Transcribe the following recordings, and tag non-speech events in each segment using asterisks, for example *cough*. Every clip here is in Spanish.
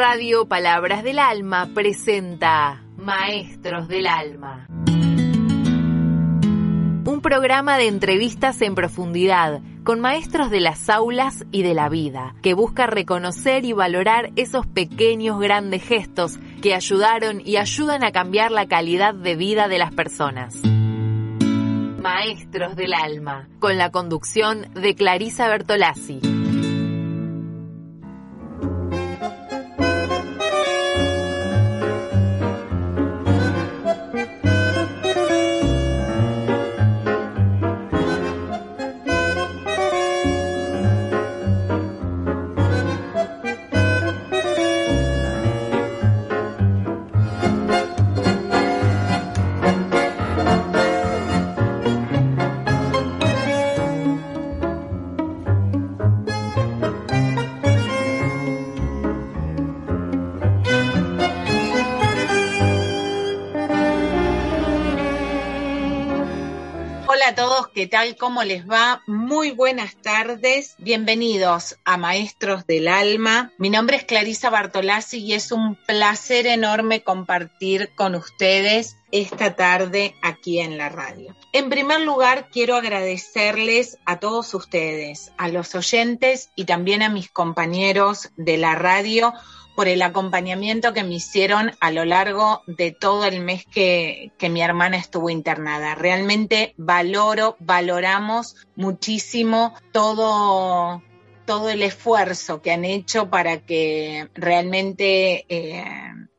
Radio Palabras del Alma presenta Maestros del Alma. Un programa de entrevistas en profundidad con maestros de las aulas y de la vida, que busca reconocer y valorar esos pequeños grandes gestos que ayudaron y ayudan a cambiar la calidad de vida de las personas. Maestros del Alma, con la conducción de Clarisa Bertolazzi. ¿Qué tal? ¿Cómo les va? Muy buenas tardes. Bienvenidos a Maestros del Alma. Mi nombre es Clarisa Bartolazzi y es un placer enorme compartir con ustedes esta tarde aquí en la radio. En primer lugar, quiero agradecerles a todos ustedes, a los oyentes y también a mis compañeros de la radio por el acompañamiento que me hicieron a lo largo de todo el mes que, que, mi hermana estuvo internada. Realmente valoro, valoramos muchísimo todo, todo el esfuerzo que han hecho para que realmente eh,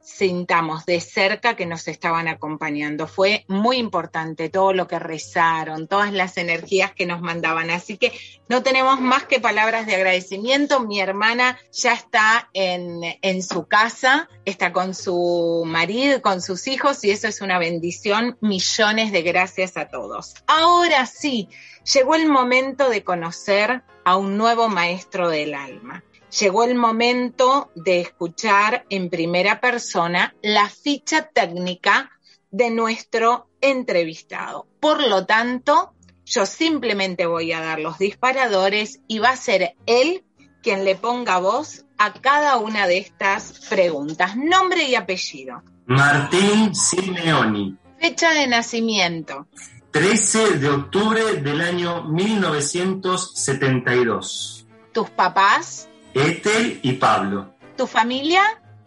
sintamos de cerca que nos estaban acompañando. Fue muy importante todo lo que rezaron, todas las energías que nos mandaban. Así que no tenemos más que palabras de agradecimiento. Mi hermana ya está en, en su casa, está con su marido, con sus hijos y eso es una bendición. Millones de gracias a todos. Ahora sí, llegó el momento de conocer a un nuevo maestro del alma llegó el momento de escuchar en primera persona la ficha técnica de nuestro entrevistado. Por lo tanto, yo simplemente voy a dar los disparadores y va a ser él quien le ponga voz a cada una de estas preguntas. Nombre y apellido. Martín Simeoni. Fecha de nacimiento. 13 de octubre del año 1972. ¿Tus papás? Ethel y Pablo. ¿Tu familia?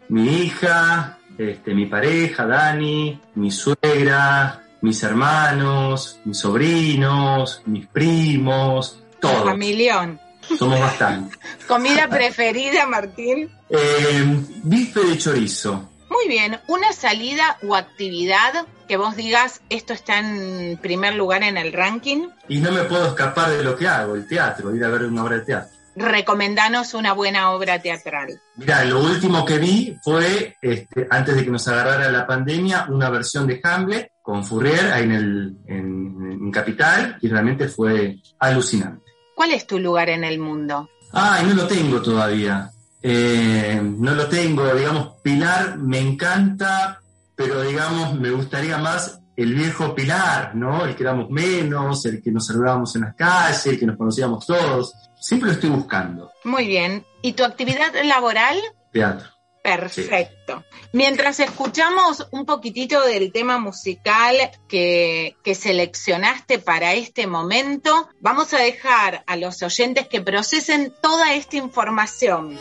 Mi hija, este, mi pareja, Dani, mi suegra, mis hermanos, mis sobrinos, mis primos, todo. Familión. Somos bastante. *laughs* ¿Comida preferida, Martín? Eh, bife de chorizo. Muy bien, una salida o actividad que vos digas, esto está en primer lugar en el ranking. Y no me puedo escapar de lo que hago, el teatro, ir a ver una obra de teatro recomendanos una buena obra teatral. Mira, lo último que vi fue, este, antes de que nos agarrara la pandemia, una versión de Hamlet con Fourier ahí en, el, en, en Capital y realmente fue alucinante. ¿Cuál es tu lugar en el mundo? Ay, no lo tengo todavía. Eh, no lo tengo, digamos, Pilar me encanta, pero digamos, me gustaría más el viejo Pilar, ¿no? El que éramos menos, el que nos saludábamos en las calles, el que nos conocíamos todos. Siempre lo estoy buscando. Muy bien. ¿Y tu actividad laboral? Teatro. Perfecto. Sí. Mientras escuchamos un poquitito del tema musical que, que, seleccionaste para este momento, vamos a dejar a los oyentes que procesen toda esta información.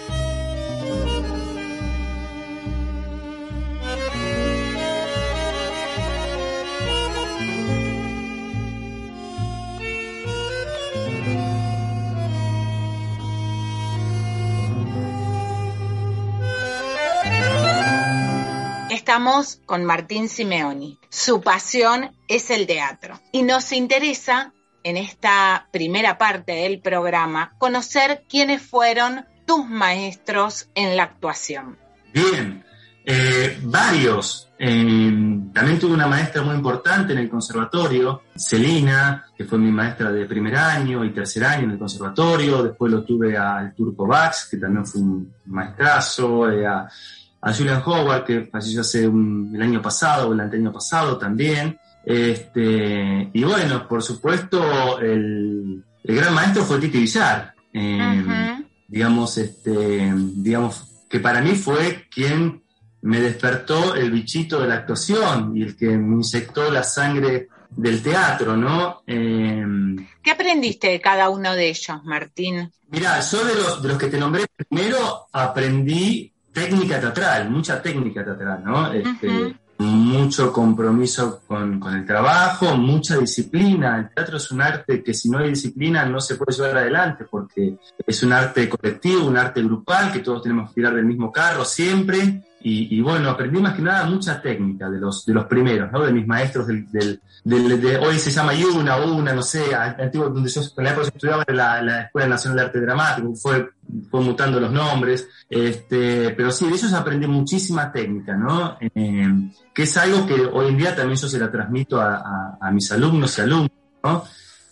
Estamos con Martín Simeoni. Su pasión es el teatro y nos interesa en esta primera parte del programa conocer quiénes fueron tus maestros en la actuación. Bien, eh, varios. Eh, también tuve una maestra muy importante en el conservatorio, Celina, que fue mi maestra de primer año y tercer año en el conservatorio. Después lo tuve al Turco Bax, que también fue un maestrazo. Eh, a Julian Howard, que falleció hace un, el año pasado o el año pasado también. Este, y bueno, por supuesto, el, el gran maestro fue Titi Villar. Eh, uh -huh. Digamos, este, digamos, que para mí fue quien me despertó el bichito de la actuación y el que me inyectó la sangre del teatro, ¿no? Eh, ¿Qué aprendiste de cada uno de ellos, Martín? Mira, yo de los, de los que te nombré primero aprendí técnica teatral, mucha técnica teatral, ¿no? Este, mucho compromiso con, el trabajo, mucha disciplina. El teatro es un arte que si no hay disciplina no se puede llevar adelante porque es un arte colectivo, un arte grupal, que todos tenemos que tirar del mismo carro siempre. Y, bueno, aprendí más que nada mucha técnica de los, de los primeros, ¿no? De mis maestros del, del, de, hoy se llama Yuna, Una, no sé, antiguo, donde yo en la época estudiaba en la, Escuela Nacional de Arte Dramático, fue, fue mutando los nombres, este, pero sí, de ellos aprendí muchísima técnica, ¿no? Eh, que es algo que hoy en día también yo se la transmito a, a, mis alumnos y alumnos, ¿no?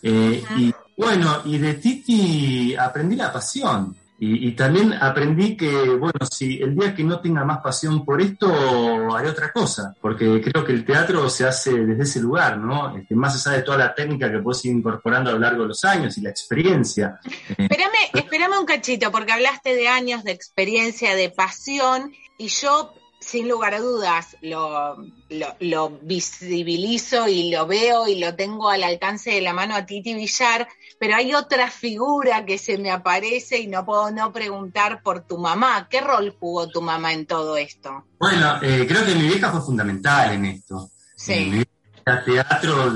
Eh, y bueno, y de Titi aprendí la pasión. Y, también aprendí que, bueno, si el día que no tenga más pasión por esto, haré otra cosa, porque creo que el teatro se hace desde ese lugar, ¿no? Este, más allá de toda la técnica que puedes ir incorporando a lo largo de los años y la experiencia. Espérame, espérame un cachito, porque hablaste de años de experiencia, de pasión, y yo sin lugar a dudas, lo, lo, visibilizo y lo veo y lo tengo al alcance de la mano a Titi Villar, pero hay otra figura que se me aparece y no puedo no preguntar por tu mamá. ¿Qué rol jugó tu mamá en todo esto? Bueno, eh, creo que mi vieja fue fundamental en esto. Sí. Eh, mi vieja teatro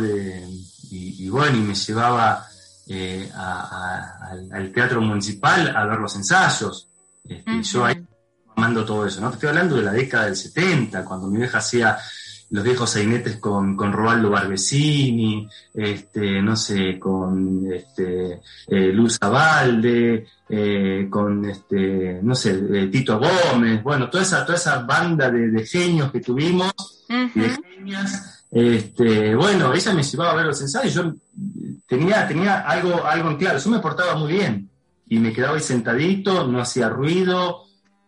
y, bueno, y me llevaba eh, al, teatro municipal a ver los ensayos. Este, yo ahí amando todo eso, ¿no? Te estoy hablando de la década del 70, cuando mi vieja hacía los viejos sainetes con, con Robaldo Barbesini, este, no sé, con este, eh, Luz Abalde, eh, con este, no sé, eh, Tito Gómez, bueno, toda esa, toda esa banda de, genios que tuvimos, de genias, este, bueno, ella me llevaba a ver los ensayos, yo tenía, tenía algo, algo en claro, yo me portaba muy bien y me quedaba ahí sentadito, no hacía ruido,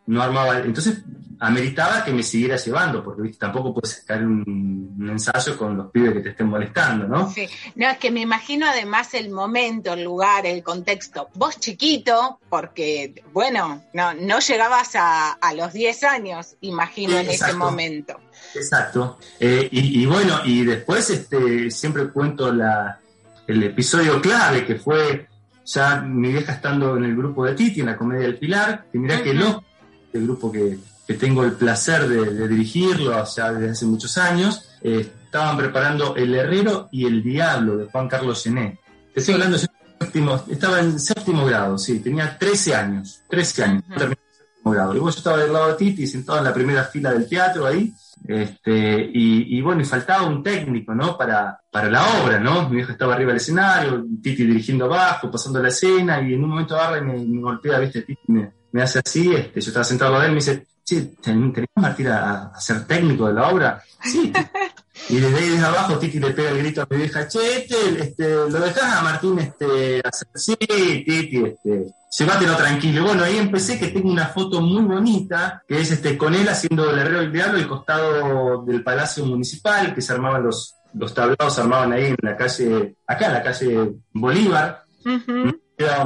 no armaba. Entonces, ameritaba que me siguiera llevando, porque tampoco puedes sacar un, ensayo con los pibes que te estén molestando, ¿no? Sí, no, es que me imagino además el momento, el lugar, el contexto. Vos chiquito, porque, bueno, no, no llegabas a, los 10 años, imagino, en ese momento. Exacto. Eh, y, y, bueno, y después este, siempre cuento la, el episodio clave que fue ya mi vieja estando en el grupo de Titi, en la comedia del Pilar, que mira que no el grupo que, tengo el placer de, dirigirlo ya desde hace muchos años, eh, estaban preparando El Herrero y El Diablo de Juan Carlos Gené. Te estoy hablando, séptimo, estaba en séptimo grado, sí, tenía 13 años, 13 años, séptimo grado. Y yo estaba del lado de Titi, sentado en la primera fila del teatro ahí, este, y, bueno, y faltaba un técnico, ¿no? Para, para la obra, ¿no? Mi vieja estaba arriba del escenario, Titi dirigiendo abajo, pasando la escena, y en un momento agarra y me, golpea, ¿viste? Titi me, me hace así, este, yo estaba sentado a él, me dice, sí, ¿tenemos Martín a, a, ser técnico de la obra? Sí. *laughs* y desde ahí desde abajo Titi le pega el grito a mi vieja, che, este, este, lo dejás a Martín este, hacer, sí, Titi, este, llévatelo tranquilo. Bueno, ahí empecé que tengo una foto muy bonita, que es este, con él haciendo el herrero del diablo, el costado del Palacio Municipal, que se armaban los, los tablados, se armaban ahí en la calle, acá en la calle Bolívar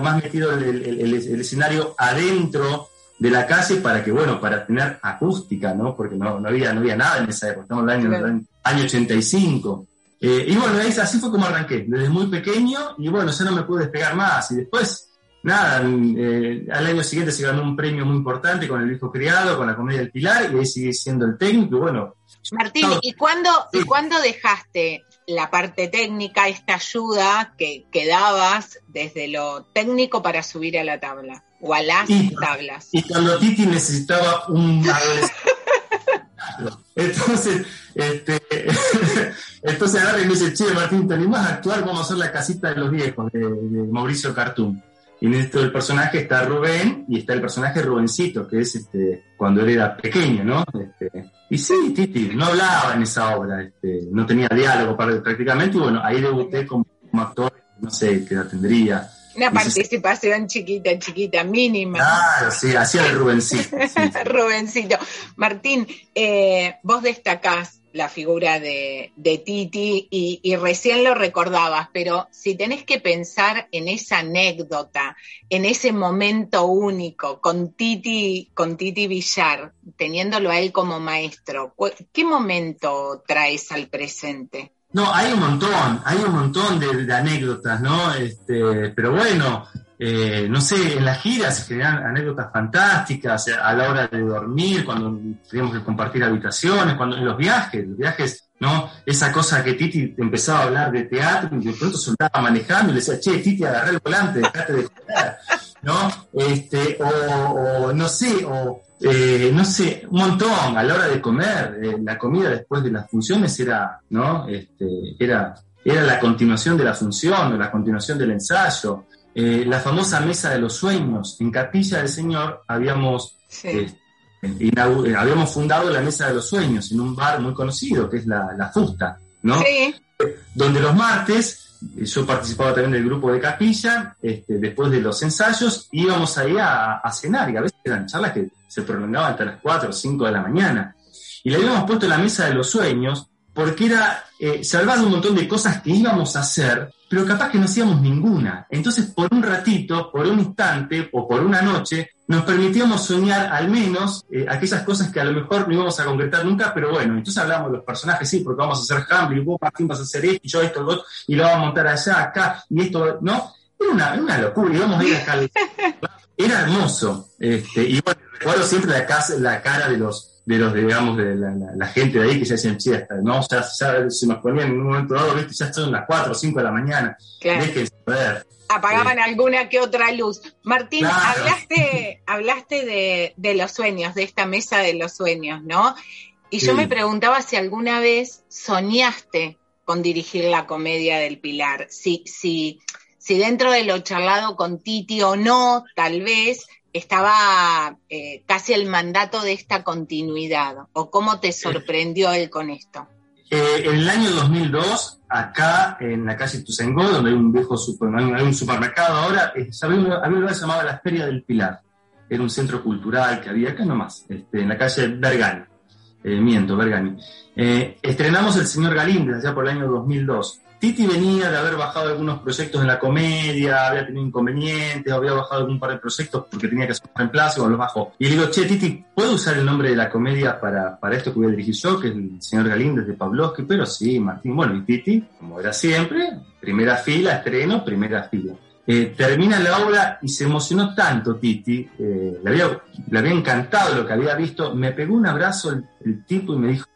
más metido el, el, escenario adentro de la calle para que, bueno, para tener acústica, ¿no? Porque no, no, había, no había nada en esa época, estamos en el año, año 85. Eh, y bueno, así fue como arranqué, desde muy pequeño, y bueno, ya no me pude despegar más. Y después, nada, eh, al año siguiente se ganó un premio muy importante con El Hijo Criado, con la Comedia del Pilar, y ahí sigue siendo el técnico, y bueno. Martín, ¿y cuándo, ¿y cuándo dejaste la parte técnica, esta ayuda que, que, dabas desde lo técnico para subir a la tabla o a las tablas. Y cuando Titi necesitaba un *laughs* entonces, este, *laughs* entonces y me dice, che, Martín, ¿te animás a actuar? Vamos a hacer la casita de los viejos de, Mauricio Cartoon. Y en esto del personaje está Rubén y está el personaje Rubencito, que es este, cuando él era pequeño, ¿no? Este, y sí, Titi, no hablaba en esa obra, este, no tenía diálogo prácticamente, y bueno, ahí debuté como, actor, no sé qué edad tendría. Una participación chiquita, chiquita, mínima. Claro, sí, hacía el Rubencito. *laughs* Rubencito. Martín, eh, vos destacás la figura de, Titi y, recién lo recordabas, pero si tenés que pensar en esa anécdota, en ese momento único con Titi, con Titi Villar, teniéndolo a él como maestro, ¿qué momento traes al presente? No, hay un montón, hay un montón de, anécdotas, ¿no? Este, pero bueno, eh, no sé, en las giras se generan anécdotas fantásticas a la hora de dormir, cuando teníamos que compartir habitaciones, cuando en los viajes, los viajes, ¿no? Esa cosa que Titi empezaba a hablar de teatro y de pronto soltaba manejando y le decía, che, Titi, agarré el volante, dejate de jugar, ¿no? Este, o, no sé, o eh, no sé, un montón a la hora de comer, eh, la comida después de las funciones era, ¿no? Este, era, era la continuación de la función, o la continuación del ensayo. Eh, la famosa mesa de los sueños. En Capilla del Señor habíamos, eh, habíamos fundado la mesa de los sueños en un bar muy conocido que es la, Fusta, ¿no? Donde los martes, yo participaba también del grupo de Capilla, este, después de los ensayos íbamos ahí a, cenar y a veces eran charlas que se prolongaban hasta las 4 o 5 de la mañana. Y le habíamos puesto la mesa de los sueños porque era, se hablaban un montón de cosas que íbamos a hacer pero capaz que no hacíamos ninguna. Entonces, por un ratito, por un instante o por una noche, nos permitíamos soñar al menos eh, aquellas cosas que a lo mejor no íbamos a concretar nunca, pero bueno, entonces hablamos de los personajes, sí, porque vamos a hacer Hamlet, y vos, Martín, vas a hacer esto, y yo esto, otro, y lo vamos a montar allá, acá, y esto, ¿no? Era una, una locura, íbamos a ir acá. *laughs* Era hermoso. Este, y bueno, recuerdo siempre la, casa, la cara de los de los, digamos, de la, gente de ahí que ya decían, che, ¿no? Ya, ya se nos ponían en un momento dado, ¿viste? Ya son las 4 o 5 de la mañana. Claro. ver. Apagaban alguna que otra luz. Martín, hablaste, hablaste de, de, los sueños, de esta mesa de los sueños, ¿no? Y yo me preguntaba si alguna vez soñaste con dirigir la comedia del Pilar, si, si, si dentro de lo charlado con Titi o no, tal vez, estaba eh, casi el mandato de esta continuidad? ¿O cómo te sorprendió él con esto? Eh, en el año 2002, acá en la calle Tuzengó, donde hay un viejo supermercado ahora, eh, había, un lugar llamado la Feria del Pilar. Era un centro cultural que había acá nomás, este, en la calle Bergani. miento, Bergani. estrenamos El Señor Galíndez allá por el año 2002. Titi venía de haber bajado algunos proyectos en la comedia, había tenido inconvenientes, había bajado algún par de proyectos porque tenía que hacer un reemplazo, o los bajó. Y le digo, che, Titi, ¿puedo usar el nombre de la comedia para, para esto que voy a dirigir yo, que es el señor Galíndez de Pavlovsky? Pero sí, Martín. Bueno, y Titi, como era siempre, primera fila, estreno, primera fila. Eh, termina la obra y se emocionó tanto Titi, eh, le, había, le, había, encantado lo que había visto, me pegó un abrazo el, tipo y me dijo,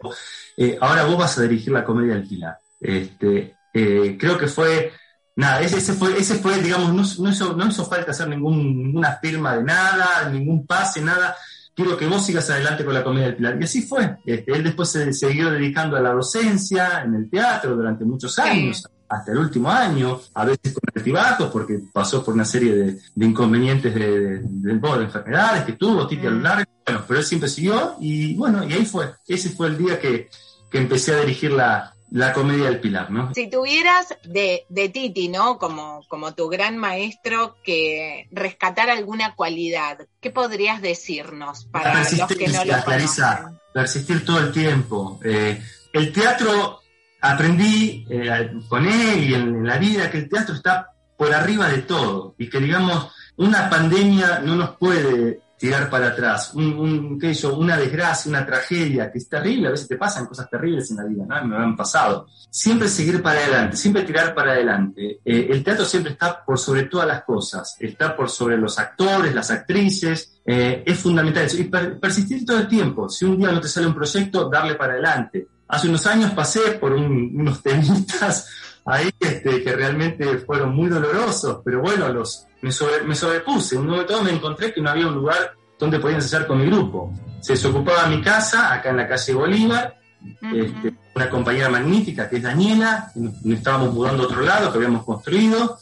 eh, ahora vos vas a dirigir la comedia del Pilar. Este, eh, creo que fue, nada, ese, fue, ese fue, digamos, no, hizo, no hizo falta hacer ningún, ninguna firma de nada, ningún pase, nada. Quiero que vos sigas adelante con la comedia del Pilar. Y así fue. Este, él después se siguió dedicando a la docencia en el teatro durante muchos años, hasta el último año, a veces con altibajos, porque pasó por una serie de, inconvenientes de, de, enfermedades que tuvo Titi a lo largo. Bueno, pero él siempre siguió y bueno, y ahí fue. Ese fue el día que, que empecé a dirigir la, la comedia del Pilar, ¿no? Si tuvieras de, de, Titi, ¿no? Como, como tu gran maestro, que rescatar alguna cualidad, ¿qué podrías decirnos para los que no lo conocen? Persistir todo el tiempo. Eh, el teatro, aprendí eh, con él y en, la vida que el teatro está por arriba de todo y que, digamos, una pandemia no nos puede tirar para atrás, un, una desgracia, una tragedia que es terrible, a veces te pasan cosas terribles en la vida, ¿no? me han pasado. Siempre seguir para adelante, siempre tirar para adelante. Eh, el teatro siempre está por sobre todas las cosas, está por sobre los actores, las actrices, eh, es fundamental eso. Y persistir todo el tiempo, si un día no te sale un proyecto, darle para adelante. Hace unos años pasé por unos temitas ahí este, que realmente fueron muy dolorosos, pero bueno, los, me, me sobrepuse. Un momento me encontré que no había un lugar donde podía ensayar con mi grupo. Se desocupaba mi casa, acá en la calle Bolívar, este, una compañera magnífica que es Daniela, nos, estábamos mudando a otro lado que habíamos construido,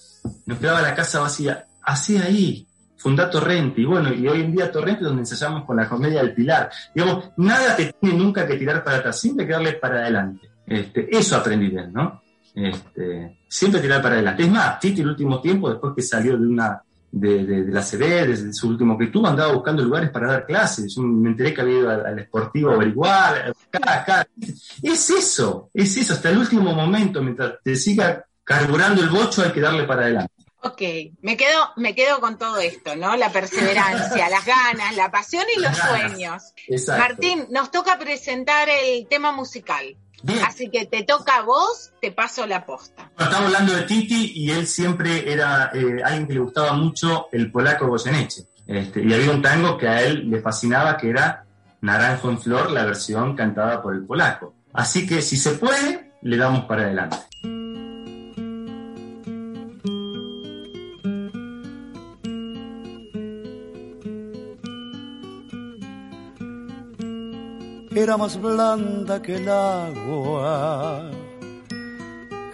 nos quedaba la casa vacía. Así ahí, fundá Torrente, y bueno, y hoy en día Torrente es donde ensayamos con la comedia del Pilar. Digamos, nada te tiene nunca que tirar para atrás, siempre que darle para adelante. Este, eso aprendí de él, ¿no? Este, siempre tirar para adelante. Es más, Titi el último tiempo, después que salió de una, de, la CB, desde su último que tuvo, andaba buscando lugares para dar clases. Yo me enteré que había ido al, esportivo a averiguar. Es eso, es eso, hasta el último momento, mientras te siga carburando el bocho, hay que darle para adelante. Ok, me quedo, me quedo con todo esto, ¿no? La perseverancia, las ganas, la pasión y los sueños. Martín, nos toca presentar el tema musical. Así que te toca a vos, te paso la posta. estamos hablando de Titi y él siempre era eh, alguien que le gustaba mucho el polaco Goyeneche. Este, y había un tango que a él le fascinaba, que era Naranjo en Flor, la versión cantada por el polaco. Así que si se puede, le damos para adelante. Era más blanda que el agua,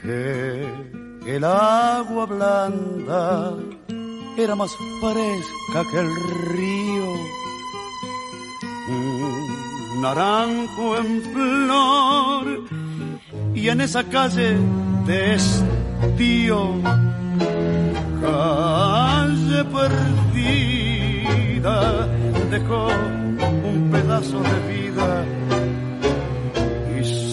que el agua blanda era más fresca que el río. Un naranjo en flor y en esa calle de estío, calle perdida, dejó un pedazo de vida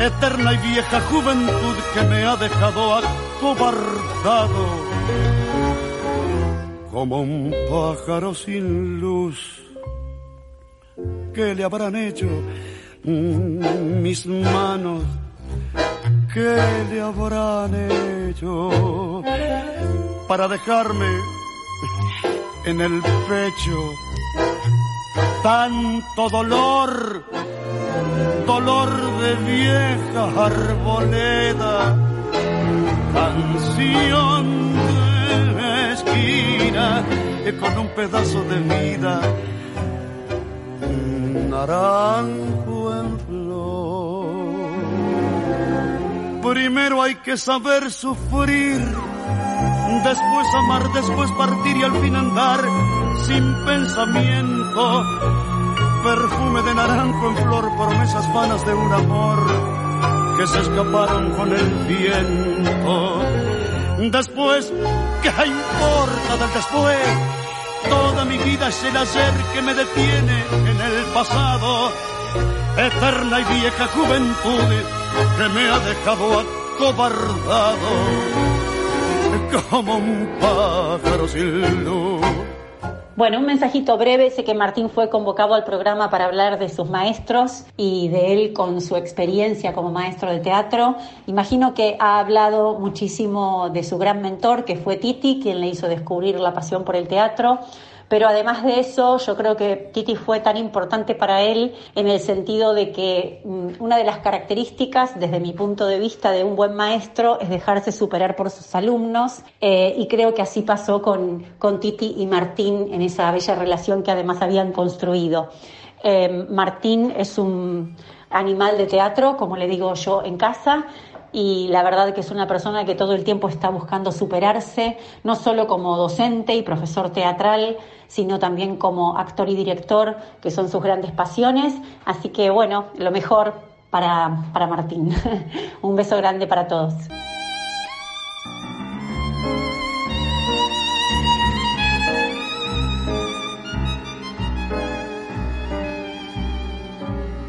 eterna y vieja juventud que me ha dejado acobardado como un pájaro sin luz. ¿Qué le habrán hecho mis manos? ¿Qué le habrán hecho para dejarme en el pecho tanto dolor? dolor de vieja arboleda, canción de esquina con un pedazo de vida, naranjo en flor. Primero hay que saber sufrir, después amar, después partir y al fin andar sin pensamiento perfume de naranjo en flor, promesas vanas de un amor que se escaparon con el viento. Después, ¿qué importa del después? Toda mi vida es el hacer que me detiene en el pasado. Eterna y vieja juventud que me ha dejado acobardado como un pájaro sin luz. Bueno, un mensajito breve. Sé que Martín fue convocado al programa para hablar de sus maestros y de él con su experiencia como maestro de teatro. Imagino que ha hablado muchísimo de su gran mentor, que fue Titi, quien le hizo descubrir la pasión por el teatro pero además de eso, yo creo que Titi fue tan importante para él en el sentido de que mm, una de las características, desde mi punto de vista, de un buen maestro es dejarse superar por sus alumnos eh, y creo que así pasó con, con Titi y Martín en esa bella relación que además habían construido. Eh, Martín es un animal de teatro, como le digo yo en casa, y la verdad que es una persona que todo el tiempo está buscando superarse, no solo como docente y profesor teatral, sino también como actor y director, que son sus grandes pasiones. Así que bueno, lo mejor para, para Martín. *laughs* Un beso grande para todos.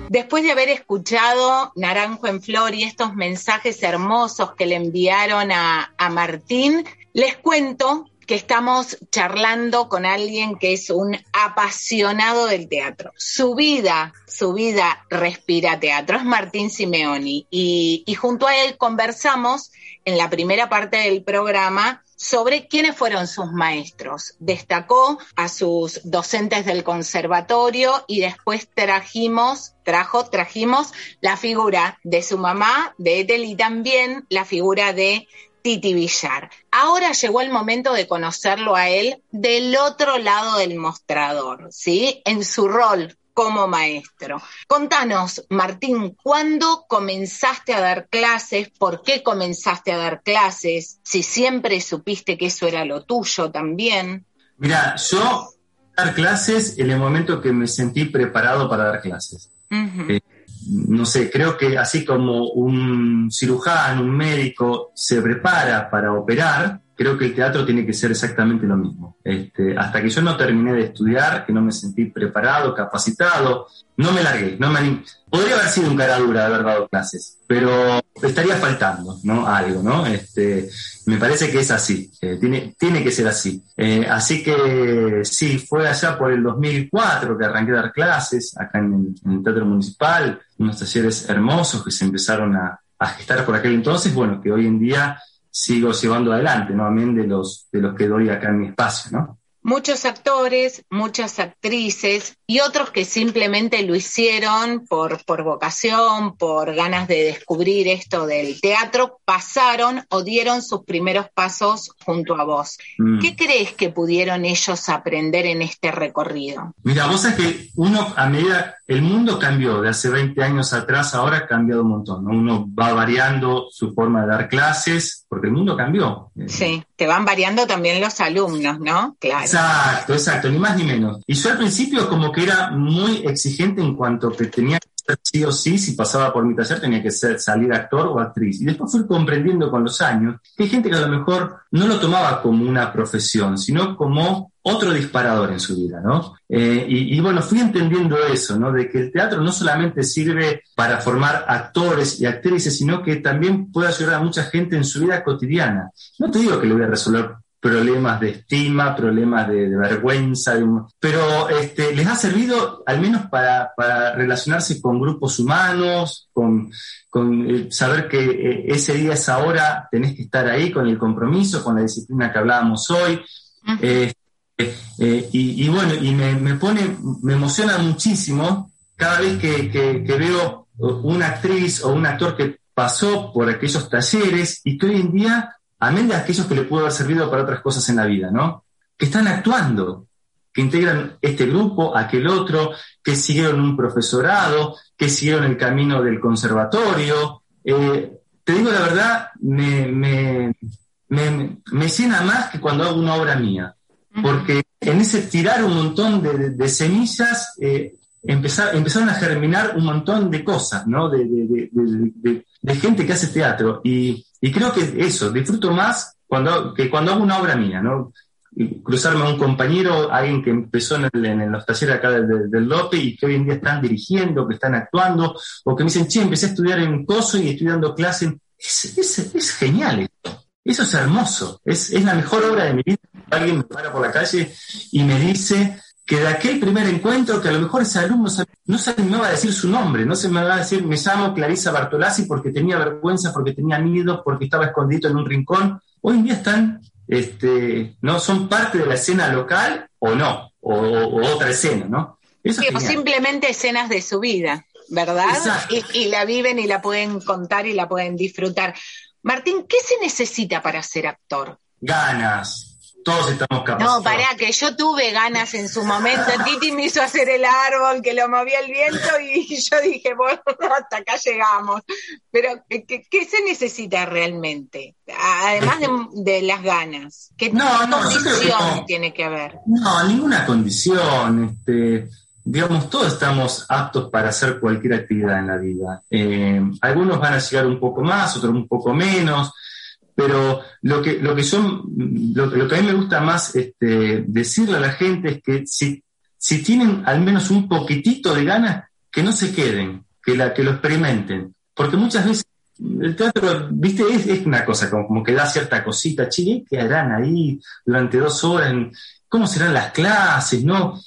Después de haber escuchado Naranjo en Flor y estos mensajes hermosos que le enviaron a, Martín, les cuento que estamos charlando con alguien que es un apasionado del teatro. Su vida, su vida respira teatro, es Martín Simeoni. Y junto a él conversamos en la primera parte del programa sobre quiénes fueron sus maestros. Destacó a sus docentes del conservatorio y después trajimos, trajo, trajimos la figura de su mamá, de Ethel, y también la figura de Titi Villar. Ahora llegó el momento de conocerlo a él del otro lado del mostrador, ¿sí? En su rol como maestro. Contanos, Martín, ¿cuándo comenzaste a dar clases? ¿Por qué comenzaste a dar clases? Si siempre supiste que eso era lo tuyo también. Mira, yo dar clases en el momento que me sentí preparado para dar clases. Eh, no sé, creo que así como un cirujano, un médico se prepara para operar, creo que el teatro tiene que ser exactamente lo mismo. Este, hasta que yo no terminé de estudiar, que no me sentí preparado, capacitado, no me largué, no me Podría haber sido un cara dura de haber dado clases, pero estaría faltando, ¿no? Algo, ¿no? Este, me parece que es así, eh, tiene, tiene que ser así. Eh, así que sí, fue allá por el 2004 que arranqué a dar clases, acá en, el Teatro Municipal, unos talleres hermosos que se empezaron a, a gestar por aquel entonces, bueno, que hoy en día sigo llevando adelante, ¿no? Amén de los, de los que doy acá en mi espacio, ¿no? muchos actores, muchas actrices y otros que simplemente lo hicieron por, por vocación, por ganas de descubrir esto del teatro, pasaron o dieron sus primeros pasos junto a vos. Mm. ¿Qué crees que pudieron ellos aprender en este recorrido? Mira, vos sabés que uno a medida, el mundo cambió de hace 20 años atrás, ahora ha cambiado un montón, Uno va variando su forma de dar clases, porque el mundo cambió. Sí, te van variando también los alumnos, ¿no? Claro. Exacto, exacto, ni más ni menos. Y yo al principio como que era muy exigente en cuanto que tenía que ser sí o sí, si pasaba por mi taller tenía que ser salir actor o actriz. Y después fui comprendiendo con los años que hay gente que a lo mejor no lo tomaba como una profesión, sino como otro disparador en su vida, ¿no? Eh, y, bueno, fui entendiendo eso, ¿no? De que el teatro no solamente sirve para formar actores y actrices, sino que también puede ayudar a mucha gente en su vida cotidiana. No te digo que le voy a resolver problemas de estima, problemas de, vergüenza, pero este, les ha servido al menos para, relacionarse con grupos humanos, con, eh, saber que eh, ese día, esa hora, tenés que estar ahí con el compromiso, con la disciplina que hablábamos hoy. Eh, y, bueno, y me, pone, me emociona muchísimo cada vez que, que veo una actriz o un actor que pasó por aquellos talleres y que hoy en día amén de aquellos que le pudo haber servido para otras cosas en la vida, ¿no? Que están actuando, que integran este grupo, aquel otro, que siguieron un profesorado, que siguieron el camino del conservatorio. Eh, te digo la verdad, me, me, me, llena más que cuando hago una obra mía, porque en ese tirar un montón de, semillas, eh, empezaron a germinar un montón de cosas, ¿no? De, de gente que hace teatro. Y, y creo que eso, disfruto más cuando, que cuando hago una obra mía, ¿no? cruzarme a un compañero, alguien que empezó en, en los talleres acá del, del, Lope y que hoy en día están dirigiendo, que están actuando, o que me dicen, che, empecé a estudiar en Coso y estoy dando clase. Es, es, es genial esto. Eso es hermoso. Es, es la mejor obra de mi vida. Alguien me para por la calle y me dice, que de aquel primer encuentro, que a lo mejor ese alumno no se animaba a decir su nombre, no se me va a decir, me llamo Clarisa Bartolazzi porque tenía vergüenza, porque tenía miedo, porque estaba escondido en un rincón. Hoy en día están, este, ¿no? Son parte de la escena local o no, o, otra escena, ¿no? Eso simplemente escenas de su vida, ¿verdad? Y, y la viven y la pueden contar y la pueden disfrutar. Martín, ¿qué se necesita para ser actor? Ganas, todos estamos capacitados. No, pará, que yo tuve ganas en su momento. Titi me hizo hacer el árbol que lo movía el viento y *laughs* yo dije, bueno, *laughs* hasta acá llegamos. Pero, ¿qué, se necesita realmente? Además de, las ganas. ¿Qué condición tiene que haber? No, ninguna condición. Este, digamos, todos estamos aptos para hacer cualquier actividad en la vida. Eh, algunos van a llegar un poco más, otros un poco menos pero lo que, lo que, son, lo, que a mí me gusta más este, decirle a la gente es que si, si tienen al menos un poquitito de ganas, que no se queden, que, la, que lo experimenten. Porque muchas veces el teatro, viste, es, es una cosa como, que da cierta cosita. Chile, ¿qué harán ahí durante dos horas? ¿Cómo serán las clases? ¿No?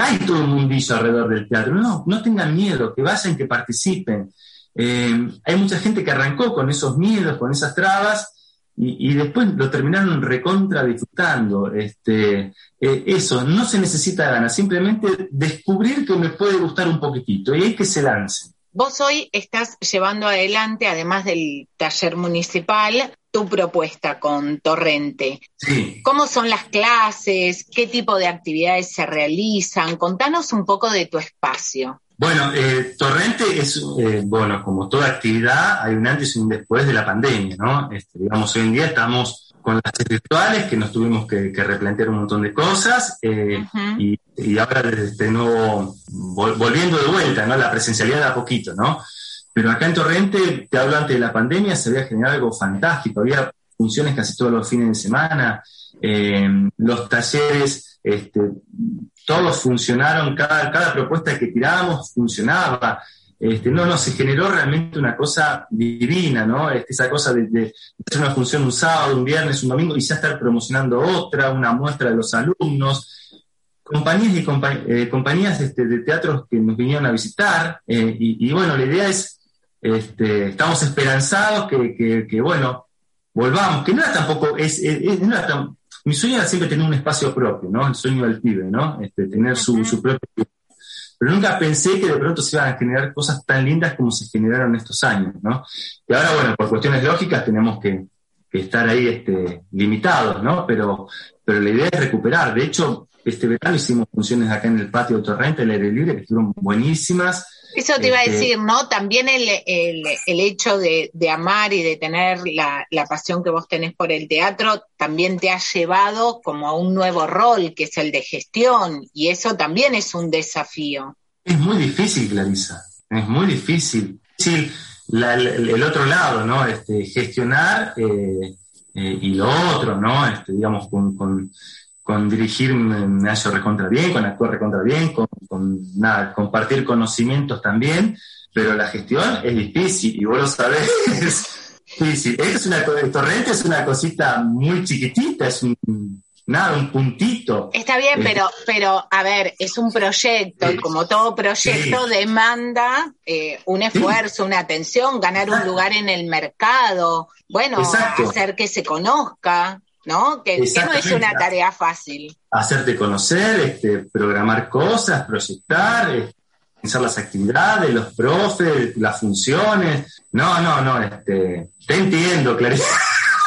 hay todo un mundillo alrededor del teatro. No, no tengan miedo, que vayan, que participen. Eh, hay mucha gente que arrancó con esos miedos, con esas trabas, y, después lo terminaron recontra disfrutando. Este, eh, eso, no se necesita ganas, simplemente descubrir que me puede gustar un poquitito, y hay que se lance Vos hoy estás llevando adelante, además del taller municipal, tu propuesta con Torrente. Sí. ¿Cómo son las clases? ¿Qué tipo de actividades se realizan? Contanos un poco de tu espacio. Bueno, eh, Torrente es, eh, bueno, como toda actividad, hay un antes y un después de la pandemia, ¿no? Este, digamos, hoy en día estamos con las virtuales, que nos tuvimos que, replantear un montón de cosas, eh, y, ahora desde este nuevo, volviendo de vuelta, ¿no? La presencialidad de a poquito, ¿no? Pero acá en Torrente, te hablo antes de la pandemia, se había generado algo fantástico, había funciones casi todos los fines de semana, eh, los talleres, este, todos funcionaron, cada, propuesta que tirábamos funcionaba, este, no, no, se generó realmente una cosa divina, ¿no? Este, esa cosa de, hacer una función un sábado, un viernes, un domingo y ya estar promocionando otra, una muestra de los alumnos. Compañías y eh, compañías este, de teatros que nos vinieron a visitar eh, y, bueno, la idea es, este, estamos esperanzados que, bueno, volvamos, que no era tampoco, es, mi sueño era siempre tener un espacio propio, ¿no? El sueño del pibe, ¿no? Este, tener su, su propio pero nunca pensé que de pronto se iban a generar cosas tan lindas como se generaron estos años, ¿no? Y ahora, bueno, por cuestiones lógicas tenemos que, estar ahí este, limitados, ¿no? Pero, pero la idea es recuperar. De hecho, este verano hicimos funciones acá en el patio de Torrente, el aire libre, que estuvieron buenísimas. Eso te iba a este, decir, ¿no? También el, hecho de, amar y de tener la, la, pasión que vos tenés por el teatro también te ha llevado como a un nuevo rol, que es el de gestión, y eso también es un desafío. Es muy difícil, Clarisa, es muy difícil. Sí, el, otro lado, ¿no? Este, gestionar eh, eh, y lo otro, ¿no? Este, digamos, con, con con dirigirme me hallo recontra bien, con actuar recontra bien, con, nada, compartir conocimientos también, pero la gestión es difícil y vos lo sabés. *laughs* difícil. es una, el torrente es una cosita muy chiquitita, es un, nada, un puntito. Está bien, eh, pero, pero a ver, es un proyecto y como todo proyecto demanda eh, un esfuerzo, una atención, ganar un lugar en el mercado, bueno, hacer que se conozca. ¿No? Que, no es una tarea fácil. Hacerte conocer, este, programar cosas, proyectar, este, pensar las actividades, los profes, las funciones. No, no, no, este, te entiendo, Clarice.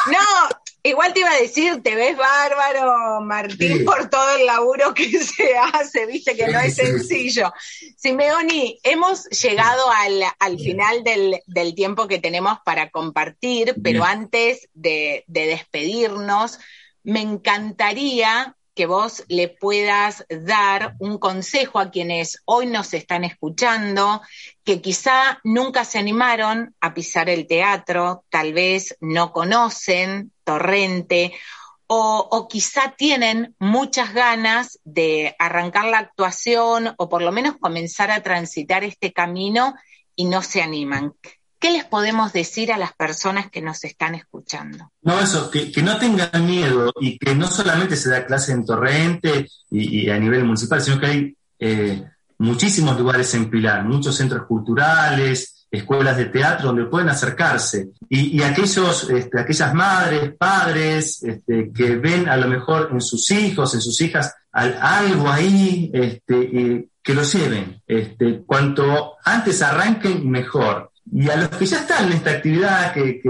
No, igual te iba a decir, te ves bárbaro, Martín, por todo el laburo que *laughs* se hace, viste que no es sencillo. Simeoni, hemos llegado al, final del, tiempo que tenemos para compartir, pero antes de, de despedirnos, me encantaría que vos le puedas dar un consejo a quienes hoy nos están escuchando, que quizá nunca se animaron a pisar el teatro, tal vez no conocen Torrente o, quizá tienen muchas ganas de arrancar la actuación o por lo menos comenzar a transitar este camino y no se animan. ¿Qué les podemos decir a las personas que nos están escuchando? No, eso, que, no tengan miedo y que no solamente se da clase en Torrente y, a nivel municipal, sino que hay eh, muchísimos lugares en Pilar, muchos centros culturales, escuelas de teatro donde pueden acercarse. Y, aquellos, este, aquellas madres, padres este, que ven a lo mejor en sus hijos, en sus hijas, algo ahí, este, que lo lleven. Este, cuanto antes arranquen, mejor. Y a los que ya están en esta actividad, que,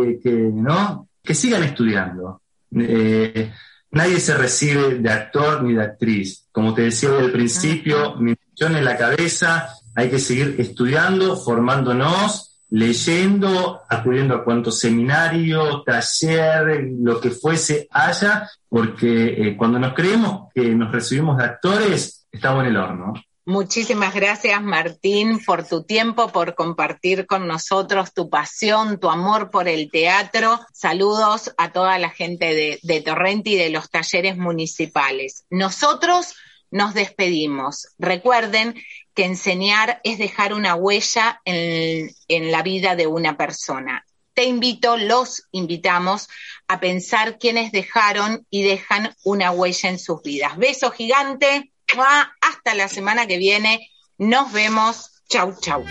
¿no? que sigan estudiando. Eh, nadie se recibe de actor ni de actriz. Como te decía al principio, mi misión en la cabeza, hay que seguir estudiando, formándonos, leyendo, acudiendo a cuanto seminario, taller, lo que fuese haya, porque eh, cuando nos creemos que nos recibimos de actores, estamos en el horno. Muchísimas gracias, Martín, por tu tiempo, por compartir con nosotros tu pasión, tu amor por el teatro. Saludos a toda la gente de Torrente y de los talleres municipales. Nosotros nos despedimos. Recuerden que enseñar es dejar una huella en, en la vida de una persona. Te invito, los invitamos a pensar quiénes dejaron y dejan una huella en sus vidas. Beso gigante hasta la semana que viene. Nos vemos. Chau, chau.